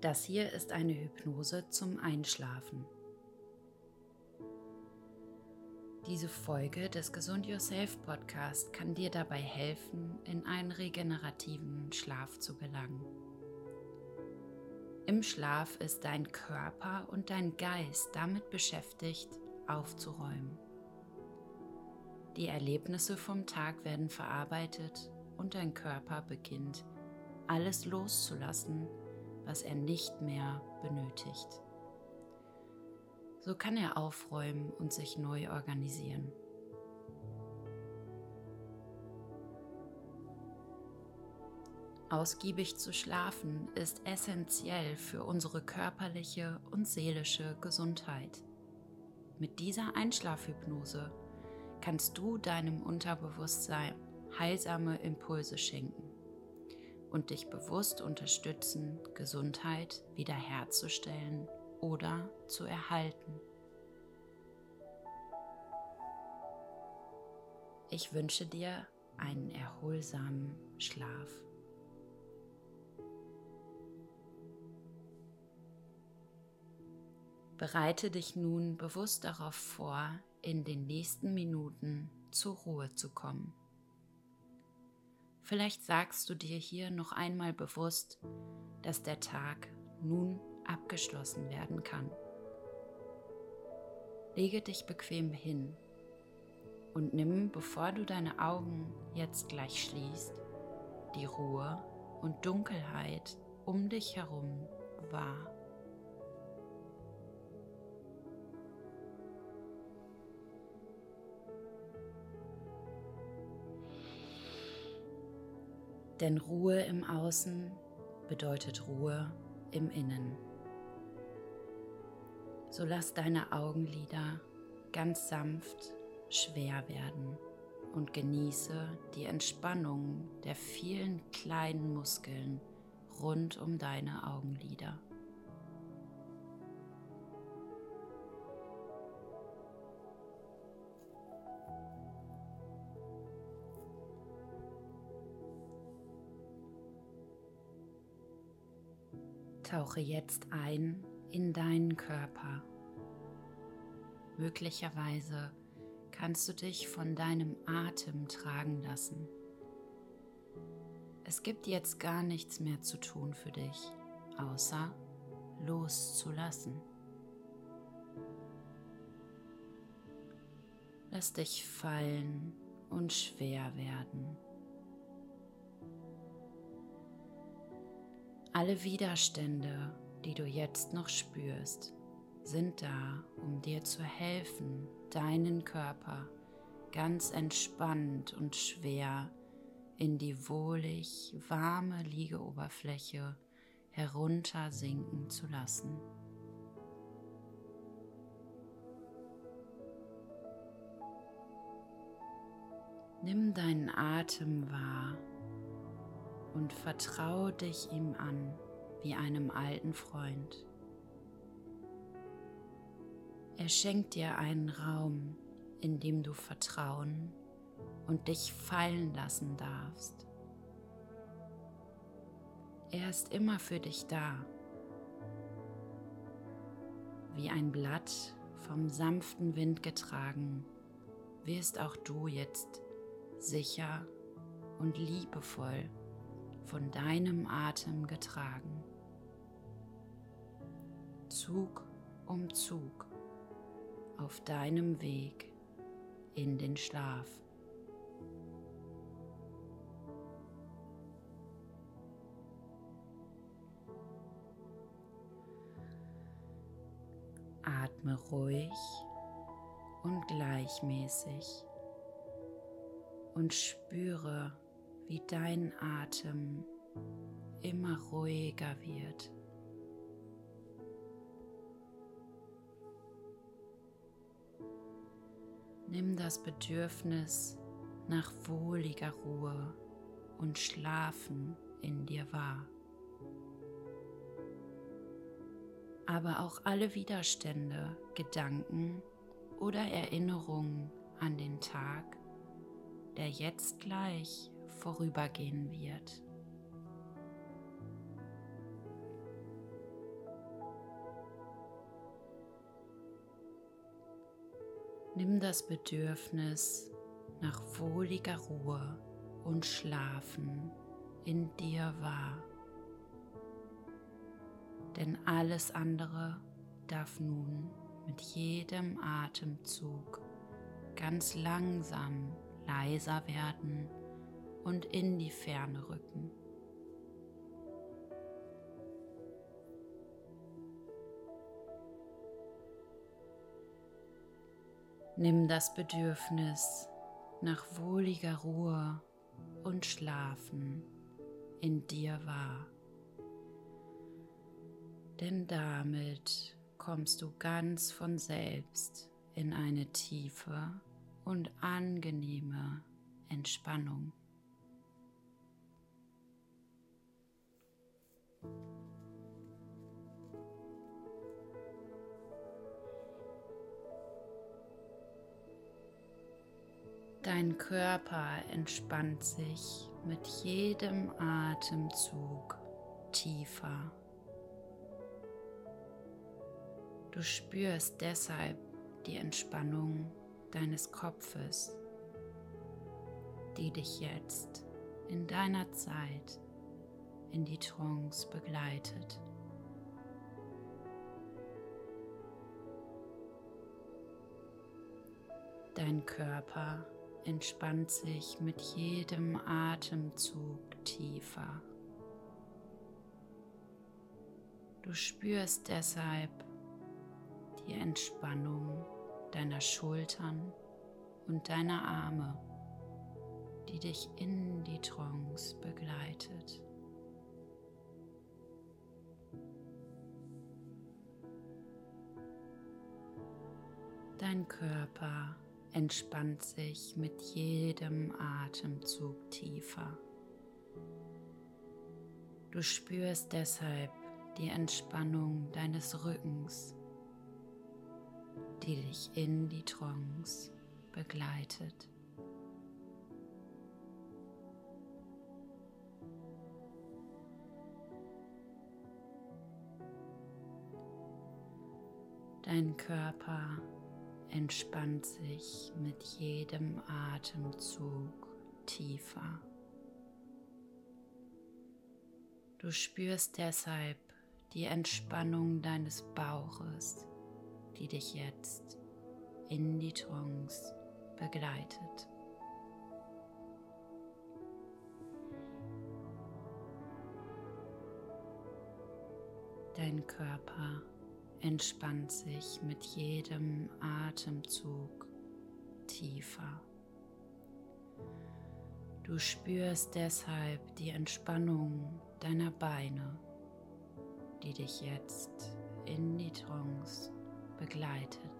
Das hier ist eine Hypnose zum Einschlafen. Diese Folge des Gesund Yourself Podcast kann dir dabei helfen, in einen regenerativen Schlaf zu gelangen. Im Schlaf ist dein Körper und dein Geist damit beschäftigt, aufzuräumen. Die Erlebnisse vom Tag werden verarbeitet und dein Körper beginnt, alles loszulassen, was er nicht mehr benötigt. So kann er aufräumen und sich neu organisieren. Ausgiebig zu schlafen ist essentiell für unsere körperliche und seelische Gesundheit. Mit dieser Einschlafhypnose kannst du deinem Unterbewusstsein heilsame Impulse schenken und dich bewusst unterstützen, Gesundheit wiederherzustellen oder zu erhalten. Ich wünsche dir einen erholsamen Schlaf. Bereite dich nun bewusst darauf vor, in den nächsten Minuten zur Ruhe zu kommen. Vielleicht sagst du dir hier noch einmal bewusst, dass der Tag nun abgeschlossen werden kann. Lege dich bequem hin und nimm, bevor du deine Augen jetzt gleich schließt, die Ruhe und Dunkelheit um dich herum wahr. Denn Ruhe im Außen bedeutet Ruhe im Innen. So lass deine Augenlider ganz sanft schwer werden und genieße die Entspannung der vielen kleinen Muskeln rund um deine Augenlider. Tauche jetzt ein in deinen Körper. Möglicherweise kannst du dich von deinem Atem tragen lassen. Es gibt jetzt gar nichts mehr zu tun für dich, außer loszulassen. Lass dich fallen und schwer werden. Alle Widerstände, die du jetzt noch spürst, sind da, um dir zu helfen, deinen Körper ganz entspannt und schwer in die wohlig warme Liegeoberfläche heruntersinken zu lassen. Nimm deinen Atem wahr und vertraue dich ihm an wie einem alten Freund. Er schenkt dir einen Raum, in dem du vertrauen und dich fallen lassen darfst. Er ist immer für dich da, wie ein Blatt vom sanften Wind getragen, wirst auch du jetzt sicher und liebevoll von deinem Atem getragen. Zug um Zug auf deinem Weg in den Schlaf. Atme ruhig und gleichmäßig und spüre, wie dein Atem immer ruhiger wird. Nimm das Bedürfnis nach wohliger Ruhe und Schlafen in dir wahr. Aber auch alle Widerstände, Gedanken oder Erinnerungen an den Tag, der jetzt gleich vorübergehen wird. Nimm das Bedürfnis nach wohliger Ruhe und Schlafen in dir wahr. Denn alles andere darf nun mit jedem Atemzug ganz langsam leiser werden und in die Ferne rücken. Nimm das Bedürfnis nach wohliger Ruhe und Schlafen in dir wahr. Denn damit kommst du ganz von selbst in eine tiefe und angenehme Entspannung. Dein Körper entspannt sich mit jedem Atemzug tiefer. Du spürst deshalb die Entspannung deines Kopfes, die dich jetzt in deiner Zeit in die Trance begleitet. Dein Körper entspannt sich mit jedem Atemzug tiefer. Du spürst deshalb die Entspannung deiner Schultern und deiner Arme, die dich in die Trance begleitet. Dein Körper entspannt sich mit jedem Atemzug tiefer. Du spürst deshalb die Entspannung deines Rückens, die dich in die Trance begleitet. Dein Körper entspannt sich mit jedem Atemzug tiefer. Du spürst deshalb die Entspannung deines Bauches, die dich jetzt in die Trance begleitet. Dein Körper entspannt sich mit jedem Atemzug tiefer. Du spürst deshalb die Entspannung deiner Beine, die dich jetzt in die Trance begleitet.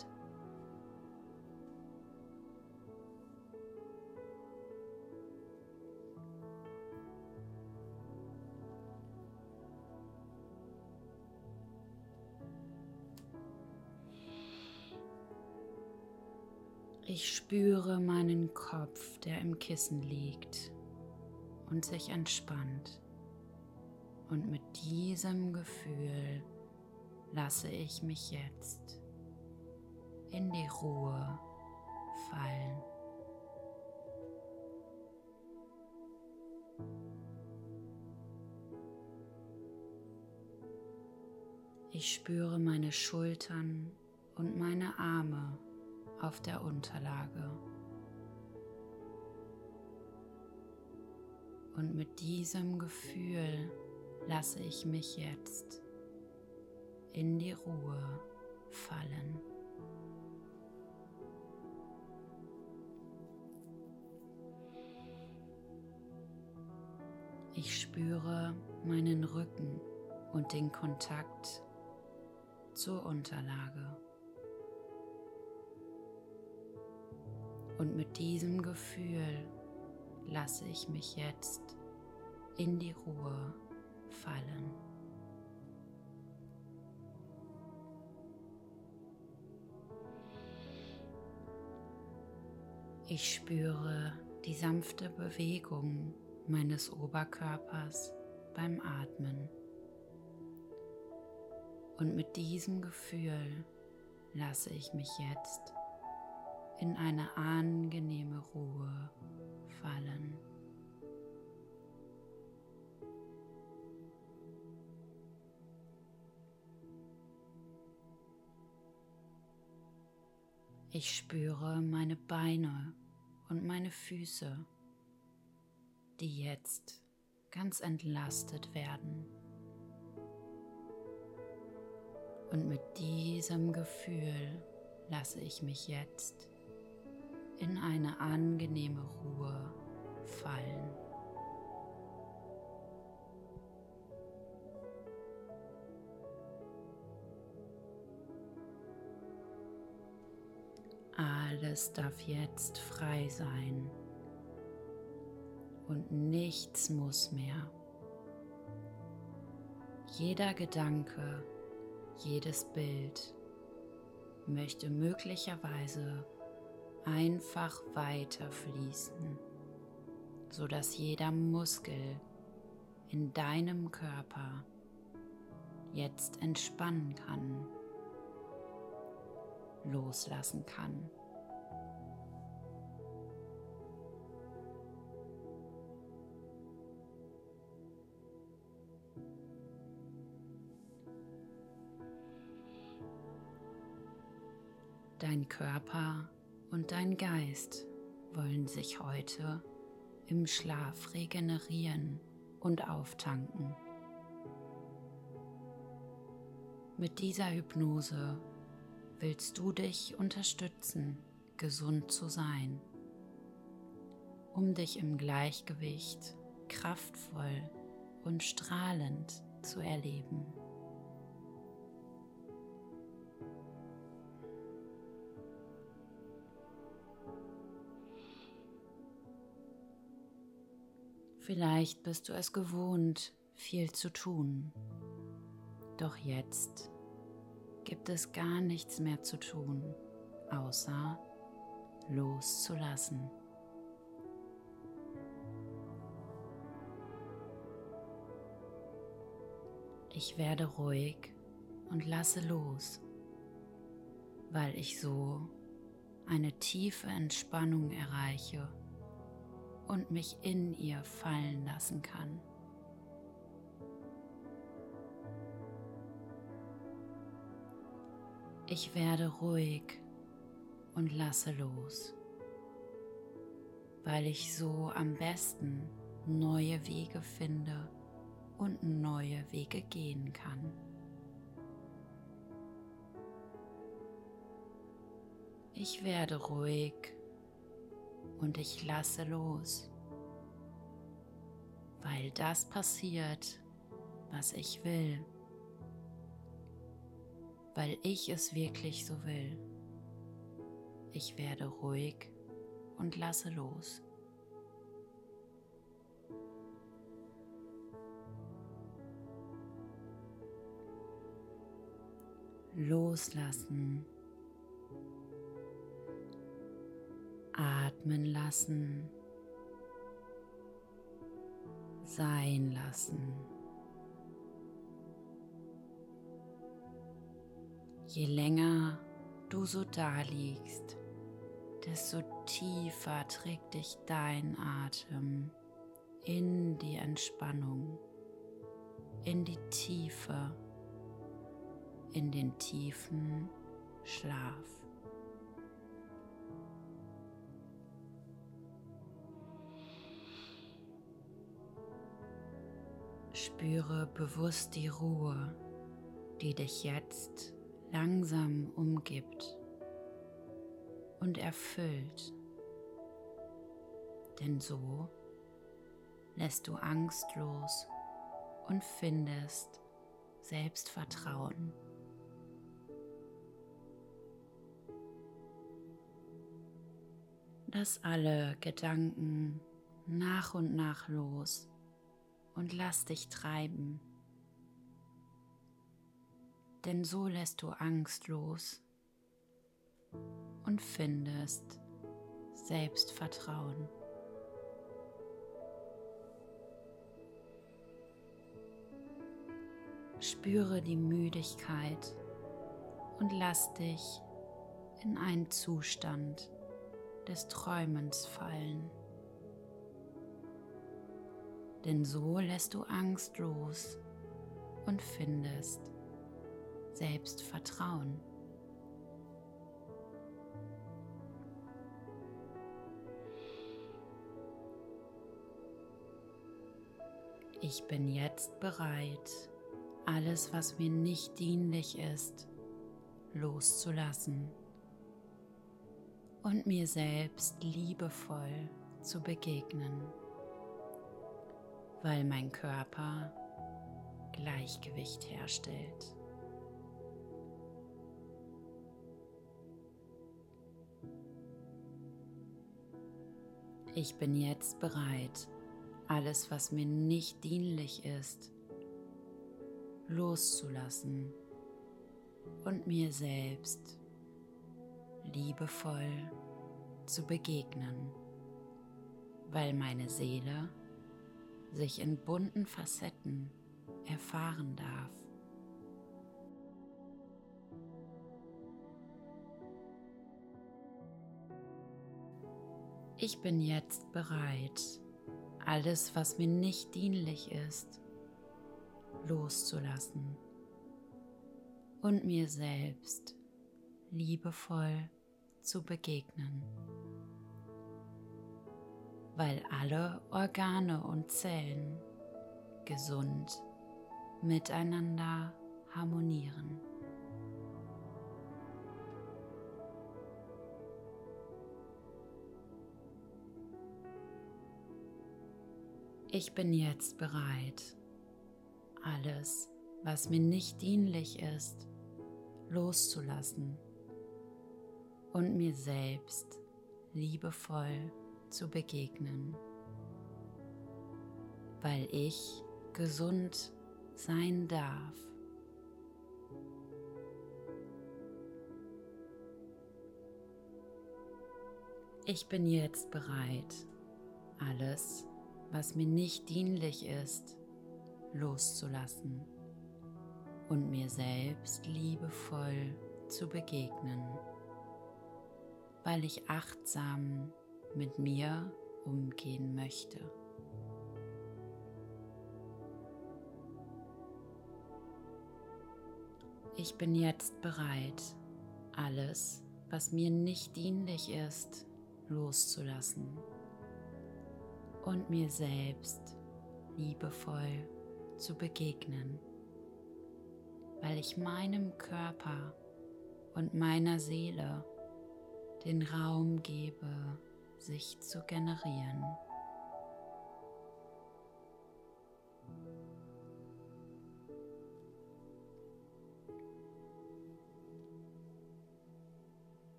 Ich spüre meinen Kopf, der im Kissen liegt und sich entspannt. Und mit diesem Gefühl lasse ich mich jetzt in die Ruhe fallen. Ich spüre meine Schultern und meine Arme auf der Unterlage. Und mit diesem Gefühl lasse ich mich jetzt in die Ruhe fallen. Ich spüre meinen Rücken und den Kontakt zur Unterlage. Und mit diesem Gefühl lasse ich mich jetzt in die Ruhe fallen. Ich spüre die sanfte Bewegung meines Oberkörpers beim Atmen. Und mit diesem Gefühl lasse ich mich jetzt in eine angenehme Ruhe fallen. Ich spüre meine Beine und meine Füße, die jetzt ganz entlastet werden. Und mit diesem Gefühl lasse ich mich jetzt in eine angenehme Ruhe fallen. Alles darf jetzt frei sein und nichts muss mehr. Jeder Gedanke, jedes Bild möchte möglicherweise einfach weiter fließen, sodass jeder Muskel in deinem Körper jetzt entspannen kann, loslassen kann. Dein Körper und dein Geist wollen sich heute im Schlaf regenerieren und auftanken. Mit dieser Hypnose willst du dich unterstützen, gesund zu sein, um dich im Gleichgewicht kraftvoll und strahlend zu erleben. Vielleicht bist du es gewohnt, viel zu tun. Doch jetzt gibt es gar nichts mehr zu tun, außer loszulassen. Ich werde ruhig und lasse los, weil ich so eine tiefe Entspannung erreiche und mich in ihr fallen lassen kann. Ich werde ruhig und lasse los, weil ich so am besten neue Wege finde und neue Wege gehen kann. Ich werde ruhig und ich lasse los, weil das passiert, was ich will, weil ich es wirklich so will. Ich werde ruhig und lasse los. Loslassen atmen lassen, sein lassen. Je länger du so da liegst, desto tiefer trägt dich dein Atem in die Entspannung, in die Tiefe, in den tiefen Schlaf. Spüre bewusst die Ruhe, die dich jetzt langsam umgibt und erfüllt. Denn so lässt du Angst los und findest Selbstvertrauen. Lass alle Gedanken nach und nach los und lass dich treiben. Denn so lässt du Angst los und findest Selbstvertrauen. Spüre die Müdigkeit und lass dich in einen Zustand des Träumens fallen. Denn so lässt du Angst los und findest Selbstvertrauen. Ich bin jetzt bereit, alles, was mir nicht dienlich ist, loszulassen und mir selbst liebevoll zu begegnen, weil mein Körper Gleichgewicht herstellt. Ich bin jetzt bereit, alles, was mir nicht dienlich ist, loszulassen und mir selbst liebevoll zu begegnen, weil meine Seele sich in bunten Facetten erfahren darf. Ich bin jetzt bereit, alles, was mir nicht dienlich ist, loszulassen und mir selbst liebevoll zu begegnen, weil alle Organe und Zellen gesund miteinander harmonieren. Ich bin jetzt bereit, alles, was mir nicht dienlich ist, loszulassen und mir selbst liebevoll zu begegnen, weil ich gesund sein darf. Ich bin jetzt bereit, alles was mir nicht dienlich ist, loszulassen und mir selbst liebevoll zu begegnen, weil ich achtsam mit mir umgehen möchte. Ich bin jetzt bereit, alles, was mir nicht dienlich ist, loszulassen und mir selbst liebevoll zu begegnen, weil ich meinem Körper und meiner Seele den Raum gebe, sich zu generieren.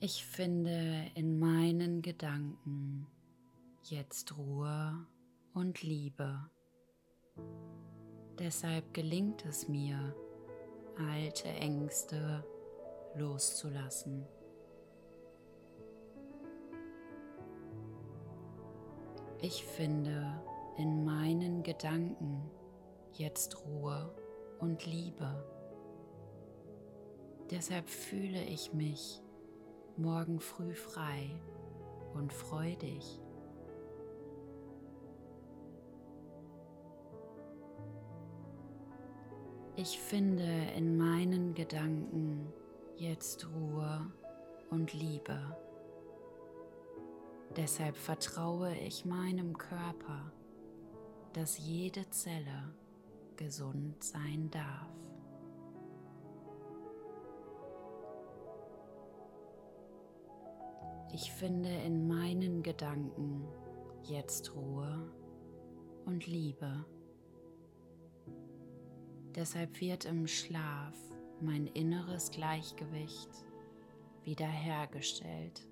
Ich finde in meinen Gedanken jetzt Ruhe und Liebe. Deshalb gelingt es mir, alte Ängste loszulassen. Ich finde in meinen Gedanken jetzt Ruhe und Liebe. Deshalb fühle ich mich morgen früh frei und freudig. Ich finde in meinen Gedanken jetzt Ruhe und Liebe. Deshalb vertraue ich meinem Körper, dass jede Zelle gesund sein darf. Ich finde in meinen Gedanken jetzt Ruhe und Liebe. Deshalb wird im Schlaf mein inneres Gleichgewicht wiederhergestellt.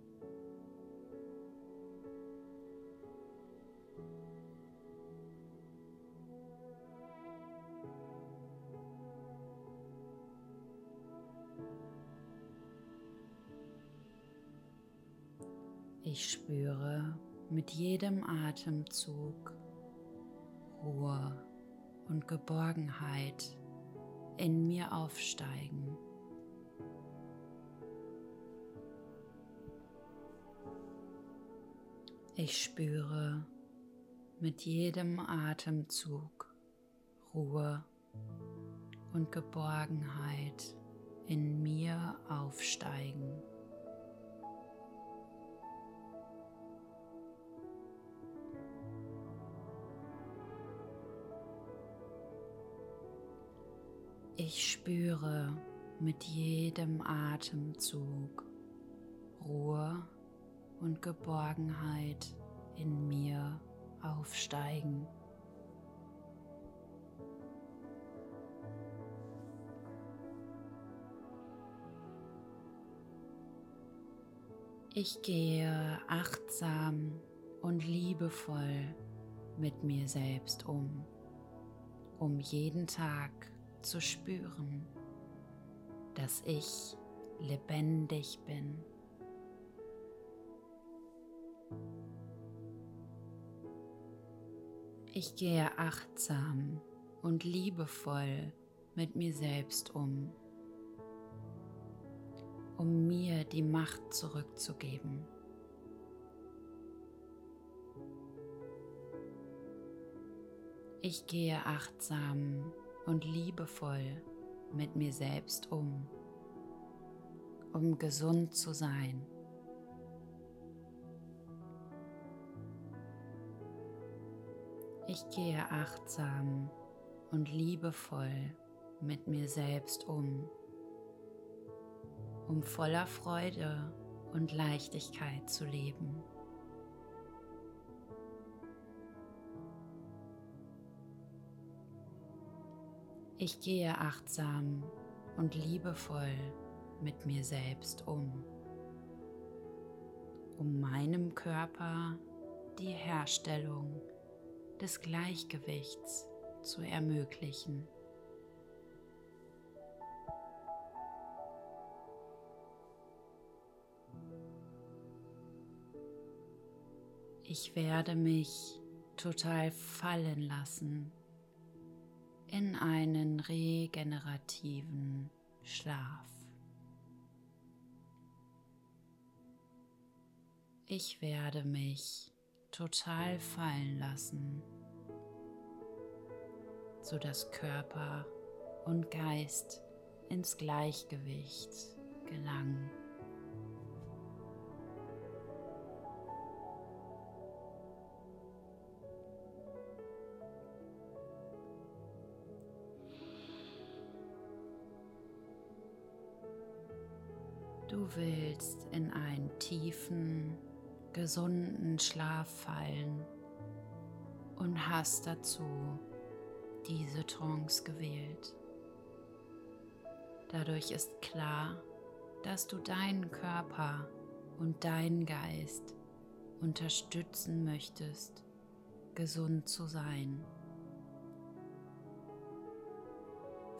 Ich spüre mit jedem Atemzug Ruhe und Geborgenheit in mir aufsteigen. Ich spüre mit jedem Atemzug Ruhe und Geborgenheit in mir aufsteigen. Ich spüre mit jedem Atemzug Ruhe und Geborgenheit in mir aufsteigen. Ich gehe achtsam und liebevoll mit mir selbst um, um jeden Tag zu spüren, dass ich lebendig bin. Ich gehe achtsam und liebevoll mit mir selbst um, um mir die Macht zurückzugeben. Ich gehe achtsam und liebevoll mit mir selbst um, um gesund zu sein. Ich gehe achtsam und liebevoll mit mir selbst um, um voller Freude und Leichtigkeit zu leben. Ich gehe achtsam und liebevoll mit mir selbst um, um meinem Körper die Herstellung des Gleichgewichts zu ermöglichen. Ich werde mich total fallen lassen in einen regenerativen Schlaf. Ich werde mich total fallen lassen, sodass Körper und Geist ins Gleichgewicht gelangen. Du willst in einen tiefen, gesunden Schlaf fallen und hast dazu diese Trance gewählt. Dadurch ist klar, dass du deinen Körper und deinen Geist unterstützen möchtest, gesund zu sein.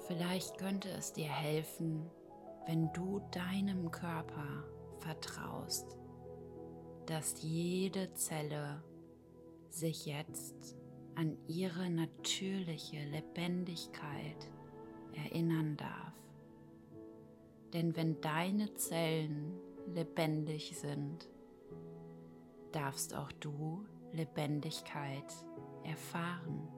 Vielleicht könnte es dir helfen, wenn du deinem Körper vertraust, dass jede Zelle sich jetzt an ihre natürliche Lebendigkeit erinnern darf. Denn wenn deine Zellen lebendig sind, darfst auch du Lebendigkeit erfahren.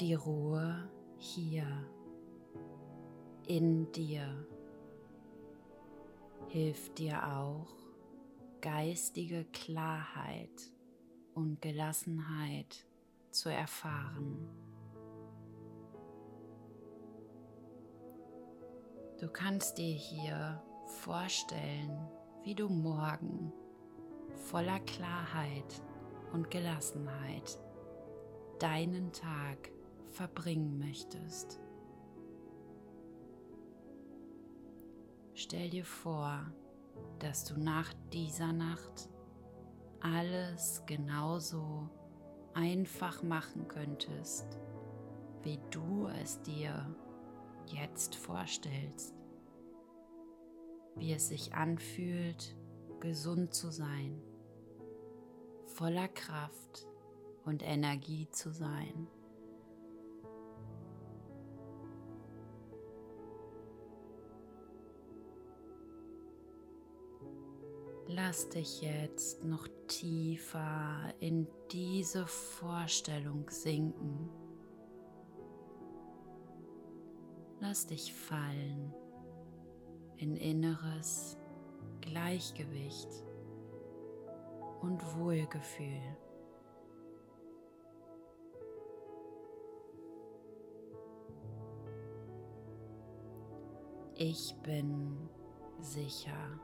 Die Ruhe hier in dir hilft dir auch, geistige Klarheit und Gelassenheit zu erfahren. Du kannst dir hier vorstellen, wie du morgen voller Klarheit und Gelassenheit deinen Tag verbringen möchtest. Stell dir vor, dass du nach dieser Nacht alles genauso einfach machen könntest, wie du es dir jetzt vorstellst, wie es sich anfühlt, gesund zu sein, voller Kraft und Energie zu sein. Lass dich jetzt noch tiefer in diese Vorstellung sinken. Lass dich fallen in inneres Gleichgewicht und Wohlgefühl. Ich bin sicher.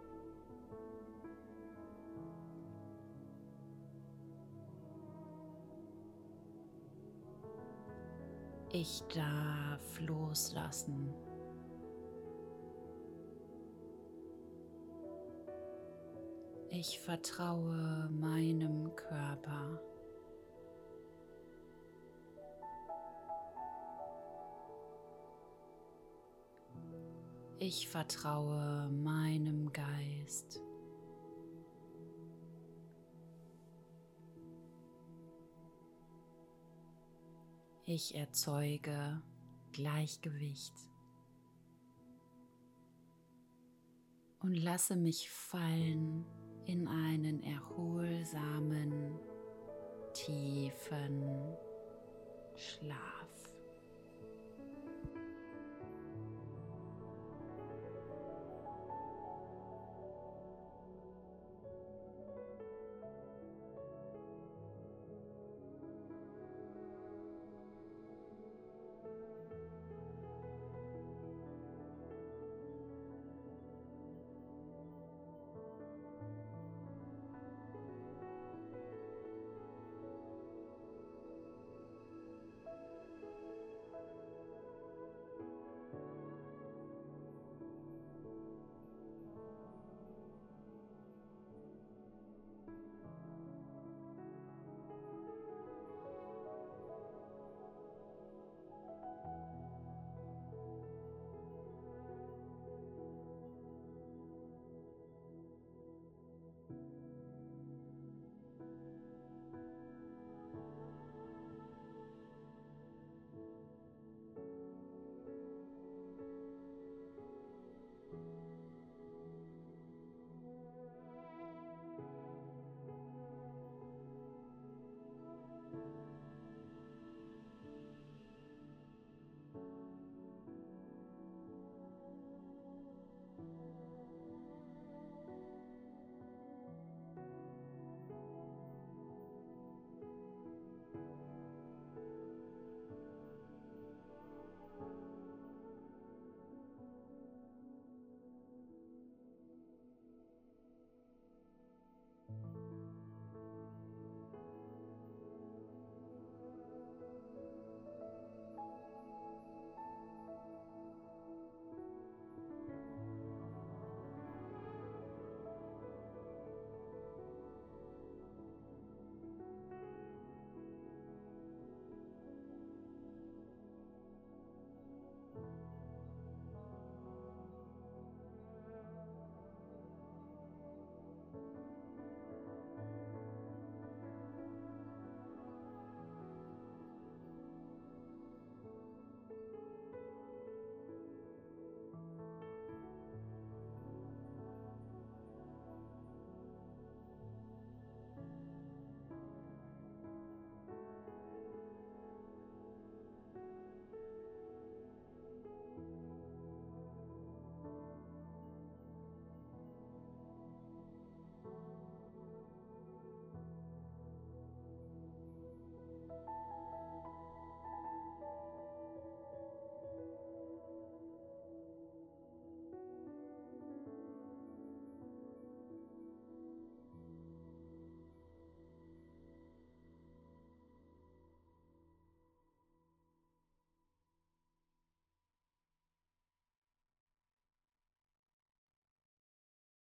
Ich darf loslassen. Ich vertraue meinem Körper. Ich vertraue meinem Geist. Ich erzeuge Gleichgewicht und lasse mich fallen in einen erholsamen, tiefen Schlaf.